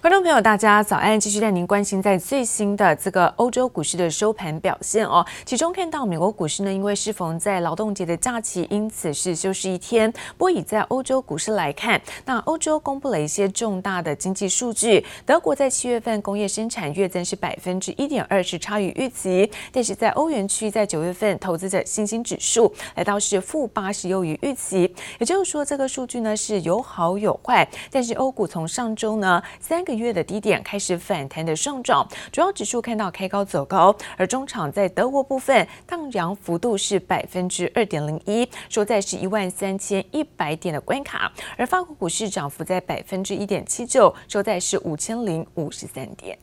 观众朋友，大家早安！继续带您关心在最新的这个欧洲股市的收盘表现哦。其中看到美国股市呢，因为适逢在劳动节的假期，因此是休市一天。不过以在欧洲股市来看，那欧洲公布了一些重大的经济数据。德国在七月份工业生产月增是百分之一点二，是差于预期。但是在欧元区，在九月份投资者信心指数来到是负八十，优于预期。也就是说，这个数据呢是有好有坏。但是欧股从上周呢三个。月的低点开始反弹的上涨，主要指数看到开高走高，而中场在德国部分荡扬幅度是百分之二点零一，收在是一万三千一百点的关卡，而法国股市涨幅在百分之一点七九，收在是五千零五十三点。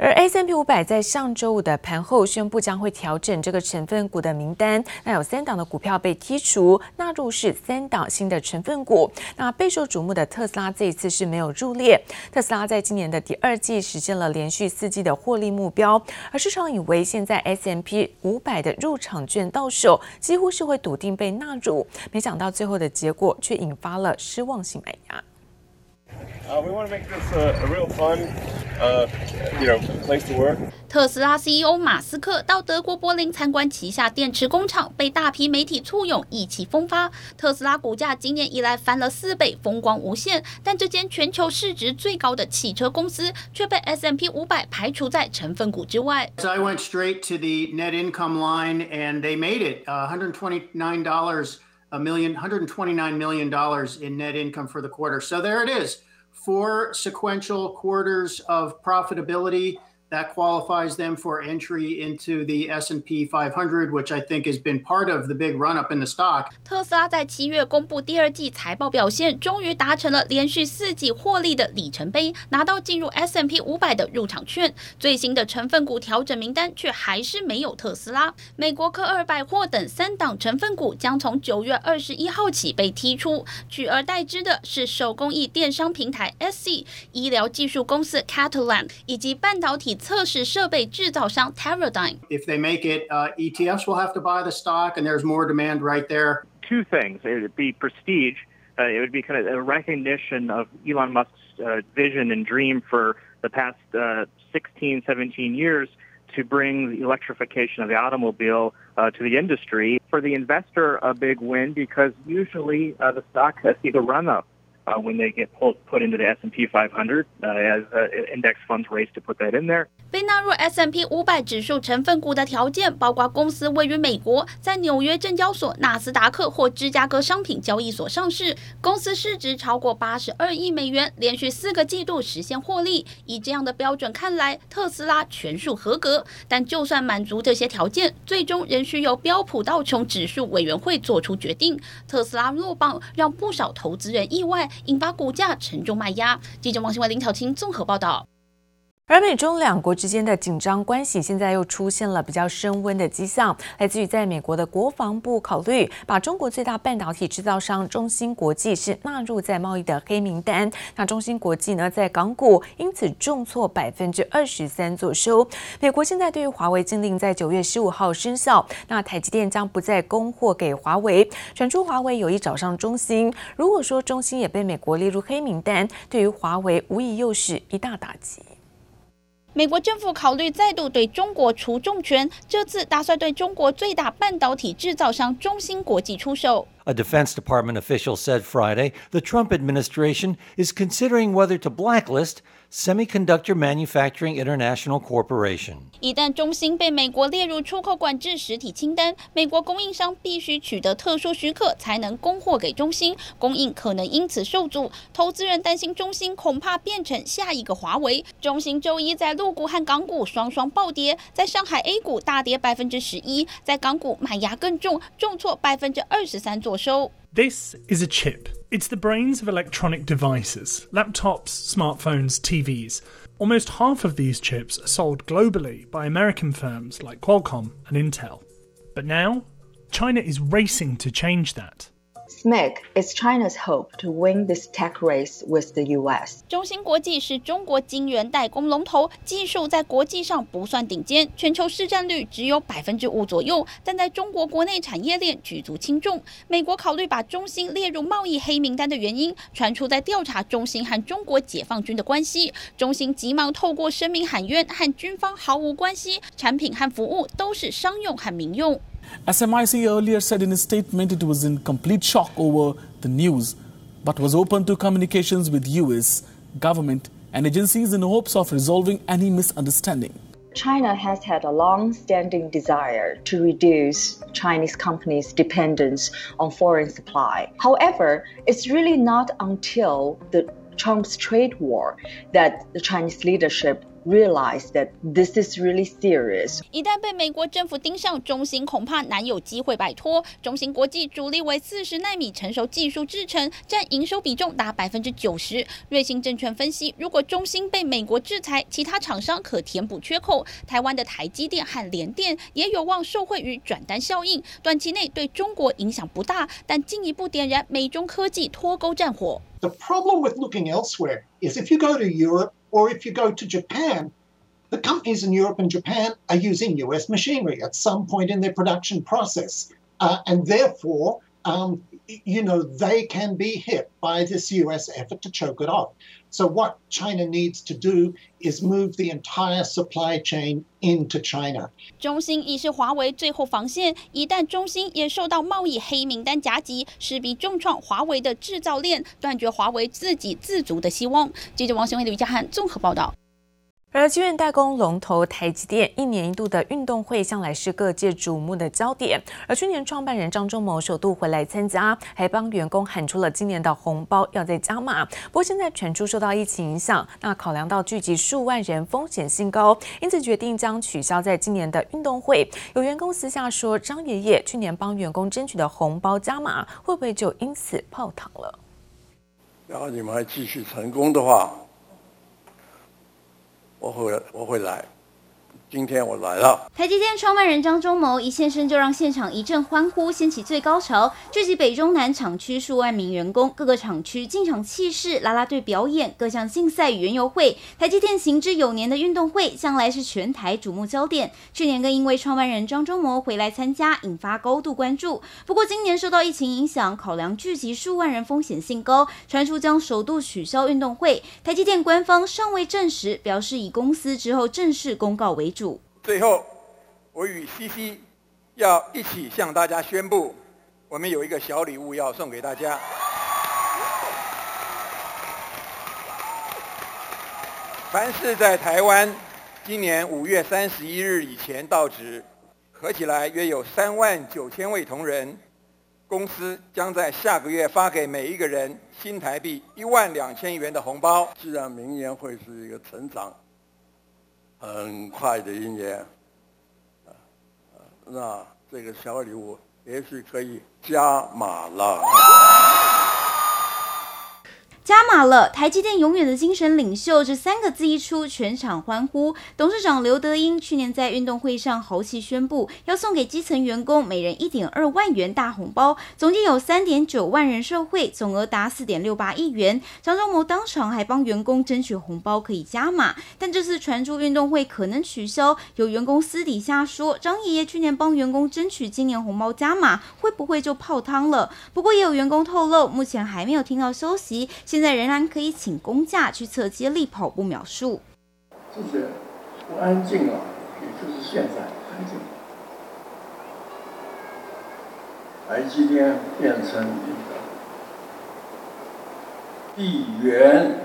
而 S M P 五百在上周五的盘后宣布将会调整这个成分股的名单，那有三档的股票被剔除，纳入是三档新的成分股。那备受瞩目的特斯拉这一次是没有入列。特斯拉在今年的第二季实现了连续四季的获利目标，而市场以为现在 S M P 五百的入场券到手，几乎是会笃定被纳入，没想到最后的结果却引发了失望性买压。特斯拉 CEO 马斯克到德国柏林参观旗下电池工厂，被大批媒体簇拥，意气风发。特斯拉股价今年以来翻了四倍，风光无限。但这间全球市值最高的汽车公司却被 S M P 五百排除在成分股之外。So I went straight to the net income line, and they made it, uh, $129 a million, $129 million in net income for the quarter. So there it is. Four sequential quarters of profitability that qualifies them for entry into the S&P 500, which I think has been part of the big run up in the stock. 特斯拉在七月公布第二季财报表现，终于达成了连续四季获利的里程碑，拿到进入 S&P 500的入场券。最新的成分股调整名单却还是没有特斯拉。美国科尔百货等三档成分股将从九月二十一号起被踢出，取而代之的是手工艺电商平台 SC、医疗技术公司 Catalent 以及半导体。测试设备制造商 Teradyne。If they make it, uh, ETFs will have to buy the stock, and there's more demand right there. Two things: it would be prestige. Uh, it would be kind of a recognition of Elon Musk's uh, vision and dream for the past uh, 16, 17 years to bring the electrification of the automobile uh, to the industry. For the investor, a big win because usually uh, the stock has seen a run up. uh, when they get pulled put into the S&P 500, uh, as uh, index funds race to put that in there. 被纳入 S M P 五百指数成分股的条件，包括公司位于美国，在纽约证交所、纳斯达克或芝加哥商品交易所上市，公司市值超过八十二亿美元，连续四个季度实现获利。以这样的标准看来，特斯拉全数合格。但就算满足这些条件，最终仍需由标普道琼指数委员会做出决定。特斯拉落榜，让不少投资人意外。引发股价沉重卖压。记者王新伟、林巧清综合报道。而美中两国之间的紧张关系现在又出现了比较升温的迹象，来自于在美国的国防部考虑把中国最大半导体制造商中芯国际是纳入在贸易的黑名单。那中芯国际呢，在港股因此重挫百分之二十三作收。美国现在对于华为禁令在九月十五号生效，那台积电将不再供货给华为。传出华为有意找上中芯，如果说中芯也被美国列入黑名单，对于华为无疑又是一大打击。美国政府考虑再度对中国出重拳，这次打算对中国最大半导体制造商中芯国际出售。A Defense Department official said Friday the Trump administration is considering whether to blacklist Semiconductor Manufacturing International Corporation。一旦中芯被美国列入出口管制实体清单，美国供应商必须取得特殊许可才能供货给中芯，供应可能因此受阻。投资人担心中芯恐怕变成下一个华为。中芯周一在陆股和港股双双暴跌，在上海 A 股大跌百分之十一，在港股卖压更重，重挫百分之二十三左 收。This is a chip. It's the brains of electronic devices, laptops, smartphones, TVs. Almost half of these chips are sold globally by American firms like Qualcomm and Intel. But now, China is racing to change that. SMIC is China's hope to win this tech race with the U.S. 中芯国际是中国晶圆代工龙头，技术在国际上不算顶尖，全球市占率只有百分之五左右，但在中国国内产业链举足轻重。美国考虑把中芯列入贸易黑名单的原因，传出在调查中芯和中国解放军的关系。中芯急忙透过声明喊冤，和军方毫无关系，产品和服务都是商用和民用。SMIC earlier said in a statement it was in complete shock over the news, but was open to communications with U.S. government and agencies in hopes of resolving any misunderstanding. China has had a long-standing desire to reduce Chinese companies' dependence on foreign supply. However, it's really not until the Trump's trade war that the Chinese leadership realize that this is really serious. 一旦被美国政府盯上，中芯恐怕难有机会摆脱。中芯国际主力为四十纳米成熟技术制程，占营收比重达百分之九十。瑞信证券分析，如果中芯被美国制裁，其他厂商可填补缺口。台湾的台积电和联电也有望受惠于转单效应，短期内对中国影响不大，但进一步点燃美中科技脱钩战火。The problem with looking elsewhere is if you go to Europe or if you go to Japan, the companies in Europe and Japan are using US machinery at some point in their production process. Uh, and therefore, um, you know, they can be hit by this US effort to choke it off. So, what China needs to do is move the entire supply chain into China. 中芯已是华为最后防线，一旦中芯也受到贸易黑名单夹击，势必重创华为的制造链，断绝华为自给自足的希望。记者王雄伟、吕家汉综合报道。而晶圆代工龙头台积电一年一度的运动会向来是各界瞩目的焦点，而去年创办人张忠谋首度回来参加，还帮员工喊出了今年的红包要再加码。不过现在传出受到疫情影响，那考量到聚集数万人风险性高，因此决定将取消在今年的运动会。有员工私下说，张爷爷去年帮员工争取的红包加码，会不会就因此泡汤了？然后你们还继续成功的话。我会我会来，今天我来了。台积电创办人张忠谋一现身就让现场一阵欢呼，掀起最高潮，聚集北中南厂区数万名员工，各个厂区进场气势，啦啦队表演，各项竞赛与园游会。台积电行之有年的运动会，向来是全台瞩目焦点。去年更因为创办人张忠谋回来参加，引发高度关注。不过今年受到疫情影响，考量聚集数万人风险性高，传出将首度取消运动会。台积电官方尚未证实，表示以公司之后正式公告为主。最后，我与 CC 要一起向大家宣布，我们有一个小礼物要送给大家。凡是在台湾今年五月三十一日以前到职，合起来约有三万九千位同仁，公司将在下个月发给每一个人新台币一万两千元的红包。自然明年会是一个成长。很快的一年，那这个小礼物也许可以加码了。加码了，台积电永远的精神领袖这三个字一出，全场欢呼。董事长刘德英去年在运动会上豪气宣布，要送给基层员工每人一点二万元大红包，总计有三点九万人受惠，总额达四点六八亿元。张忠谋当场还帮员工争取红包可以加码，但这次传出运动会可能取消，有员工私底下说，张爷爷去年帮员工争取今年红包加码，会不会就泡汤了？不过也有员工透露，目前还没有听到消息。现在仍然可以请公假去测接力跑步秒数。之前不安静啊，也就是现在安静。台积电变成一个地缘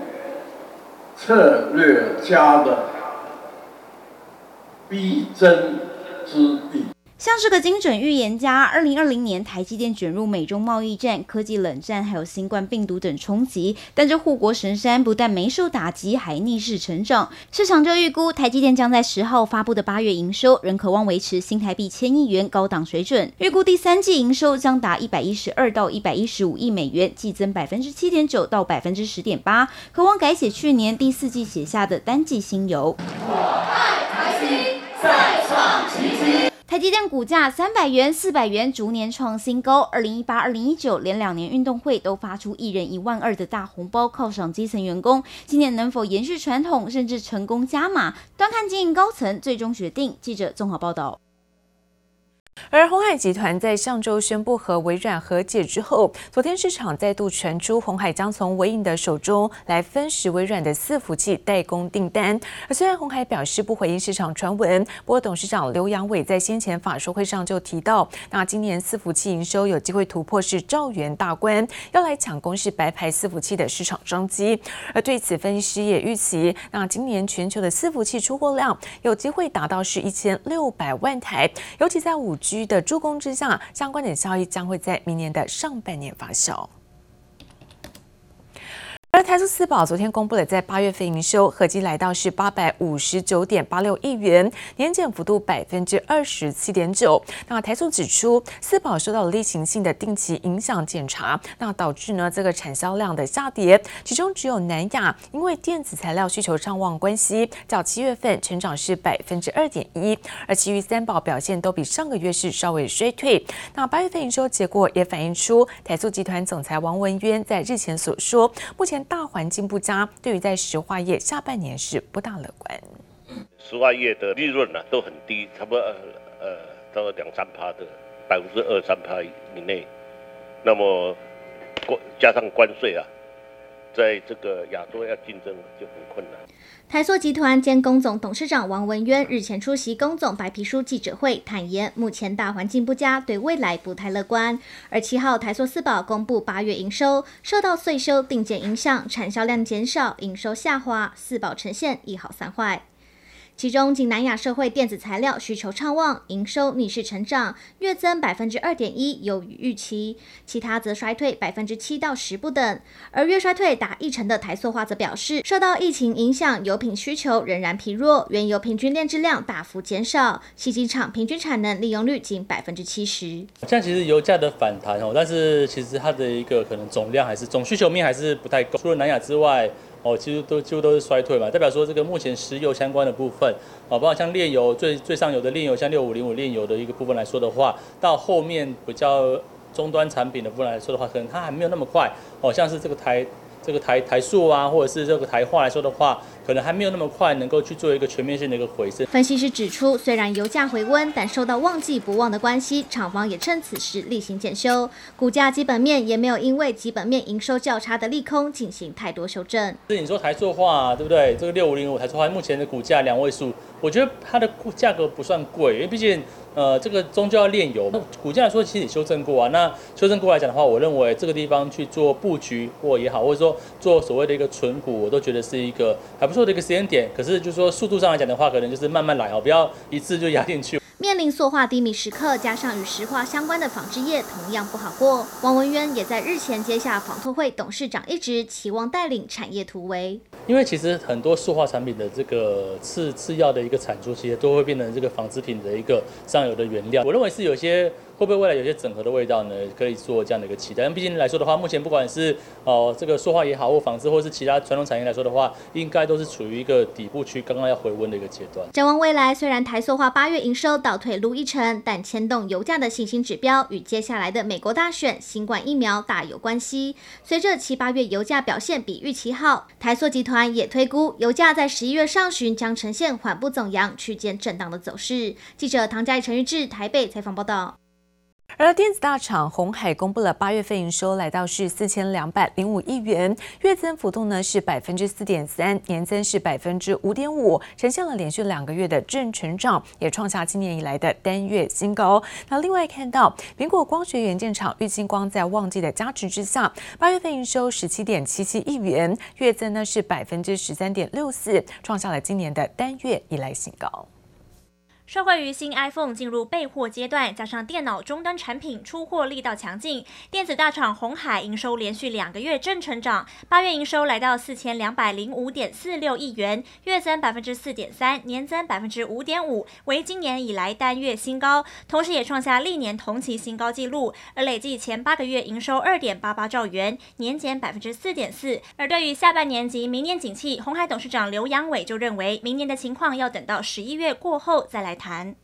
策略家的逼真之地。像是个精准预言家。二零二零年，台积电卷入美中贸易战、科技冷战，还有新冠病毒等冲击，但这护国神山不但没受打击，还逆势成长。市场就预估，台积电将在十号发布的八月营收，仍可望维持新台币千亿元高档水准。预估第三季营收将达一百一十二到一百一十五亿美元，季增百分之七点九到百分之十点八，渴望改写去年第四季写下的单季新猷。我爱台积，再创奇迹。台积电股价三百元、四百元逐年创新高。二零一八、二零一九连两年运动会都发出一人一万二的大红包犒赏基层员工，今年能否延续传统，甚至成功加码，端看经营高层最终决定。记者综合报道。而鸿海集团在上周宣布和微软和解之后，昨天市场再度传出鸿海将从纬颖的手中来分食微软的伺服器代工订单。而虽然鸿海表示不回应市场传闻，不过董事长刘扬伟在先前法说会上就提到，那今年伺服器营收有机会突破是兆元大关，要来抢攻是白牌伺服器的市场商机。而对此，分析师也预期，那今年全球的伺服器出货量有机会达到是一千六百万台，尤其在五。居的助攻之下，相关的效益将会在明年的上半年发酵。台塑四宝昨天公布了，在八月份营收合计来到是八百五十九点八六亿元，年减幅度百分之二十七点九。那台塑指出，四宝受到了例行性的定期影响检查，那导致呢这个产销量的下跌，其中只有南亚因为电子材料需求畅旺关系，较七月份成长是百分之二点一，而其余三宝表现都比上个月是稍微衰退。那八月份营收结果也反映出台塑集团总裁王文渊在日前所说，目前。大大环境不佳，对于在石化业下半年是不大乐观。石化业的利润呢、啊、都很低，差不多呃呃到两三趴的百分之二三趴以内。那么关加上关税啊，在这个亚洲要竞争就很困难。台塑集团兼工总董事长王文渊日前出席工总白皮书记者会，坦言目前大环境不佳，对未来不太乐观。而七号台塑四宝公布八月营收，受到税收定减影响，产销量减少，营收下滑，四宝呈现一好三坏。其中，仅南亚社会电子材料需求畅旺，营收逆势成长，月增百分之二点一，优于预期；其他则衰退百分之七到十不等。而月衰退达一成的台塑化则表示，受到疫情影响，油品需求仍然疲弱，原油平均炼制量大幅减少，矽晶厂平均产能利用率仅百分之七十。像其实油价的反弹哦，但是其实它的一个可能总量还是总需求面还是不太够，除了南亚之外。哦，其实都几乎都是衰退嘛，代表说这个目前石油相关的部分，啊，包括像炼油最最上游的炼油，像六五零五炼油的一个部分来说的话，到后面比较终端产品的部分来说的话，可能它还没有那么快，哦，像是这个台。这个台台塑啊，或者是这个台化来说的话，可能还没有那么快能够去做一个全面性的一个回升。分析师指出，虽然油价回温，但受到旺季不旺的关系，厂方也趁此时例行检修，股价基本面也没有因为基本面营收较差的利空进行太多修正。是你说台塑化对不对？这个六五零五台塑化目前的股价两位数，我觉得它的价格不算贵，因为毕竟。呃，这个终究要炼油，那股价来说其实也修正过啊。那修正过来讲的话，我认为这个地方去做布局或也好，或者说做所谓的一个存股，我都觉得是一个还不错的一个时间点。可是就是说速度上来讲的话，可能就是慢慢来哦，不要一次就压进去。面临塑化低迷时刻，加上与石化相关的纺织业同样不好过。王文渊也在日前接下纺拓会董事长一职，期望带领产业突围。因为其实很多塑化产品的这个次次要的一个产出，其实都会变成这个纺织品的一个上游的原料。我认为是有些。会不会未来有些整合的味道呢？可以做这样的一个期待。但毕竟来说的话，目前不管是哦、呃、这个塑化也好，或纺织，或是其他传统产业来说的话，应该都是处于一个底部区，刚刚要回温的一个阶段。展望未来，虽然台塑化八月营收倒退噜一成，但牵动油价的信心指标与接下来的美国大选、新冠疫苗大有关系。随着七八月油价表现比预期好，台塑集团也推估油价在十一月上旬将呈现缓步走扬、区间震荡的走势。记者唐佳怡、陈玉志台北采访报道。而电子大厂鸿海公布了八月份营收来到是四千两百零五亿元，月增幅度呢是百分之四点三，年增是百分之五点五，呈现了连续两个月的正成长，也创下今年以来的单月新高。那另外看到苹果光学元件厂玉晶光在旺季的加持之下，八月份营收十七点七七亿元，月增呢是百分之十三点六四，创下了今年的单月以来新高。受惠于新 iPhone 进入备货阶段，加上电脑终端产品出货力道强劲，电子大厂鸿海营收连续两个月正成长，八月营收来到四千两百零五点四六亿元，月增百分之四点三，年增百分之五点五，为今年以来单月新高，同时也创下历年同期新高纪录。而累计前八个月营收二点八八兆元，年减百分之四点四。而对于下半年及明年景气，鸿海董事长刘扬伟就认为，明年的情况要等到十一月过后再来谈。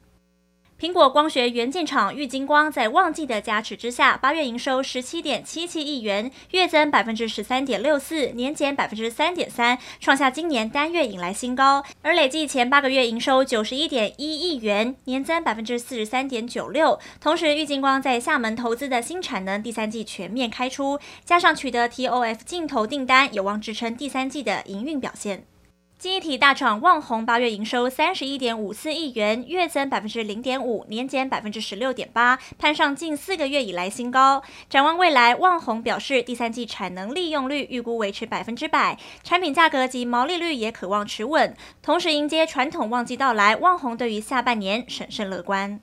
苹果光学元件厂玉晶光在旺季的加持之下，八月营收十七点七七亿元，月增百分之十三点六四，年减百分之三点三，创下今年单月以来新高。而累计前八个月营收九十一点一亿元，年增百分之四十三点九六。同时，玉晶光在厦门投资的新产能第三季全面开出，加上取得 TOF 镜头订单，有望支撑第三季的营运表现。经济体大厂旺宏八月营收三十一点五四亿元，月增百分之零点五，年减百分之十六点八，攀上近四个月以来新高。展望未来，旺宏表示，第三季产能利用率预估维持百分之百，产品价格及毛利率也可望持稳。同时，迎接传统旺季到来，旺宏对于下半年审慎乐观。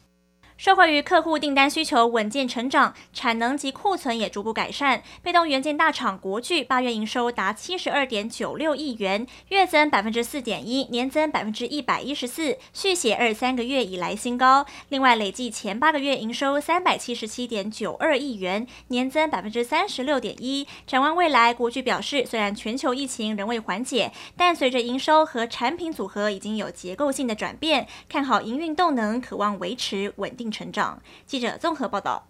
受惠于客户订单需求稳健成长，产能及库存也逐步改善。被动元件大厂国巨八月营收达七十二点九六亿元，月增百分之四点一，年增百分之一百一十四，续写二三个月以来新高。另外，累计前八个月营收三百七十七点九二亿元，年增百分之三十六点一。展望未来，国巨表示，虽然全球疫情仍未缓解，但随着营收和产品组合已经有结构性的转变，看好营运动能，可望维持稳定成长。记者综合报道。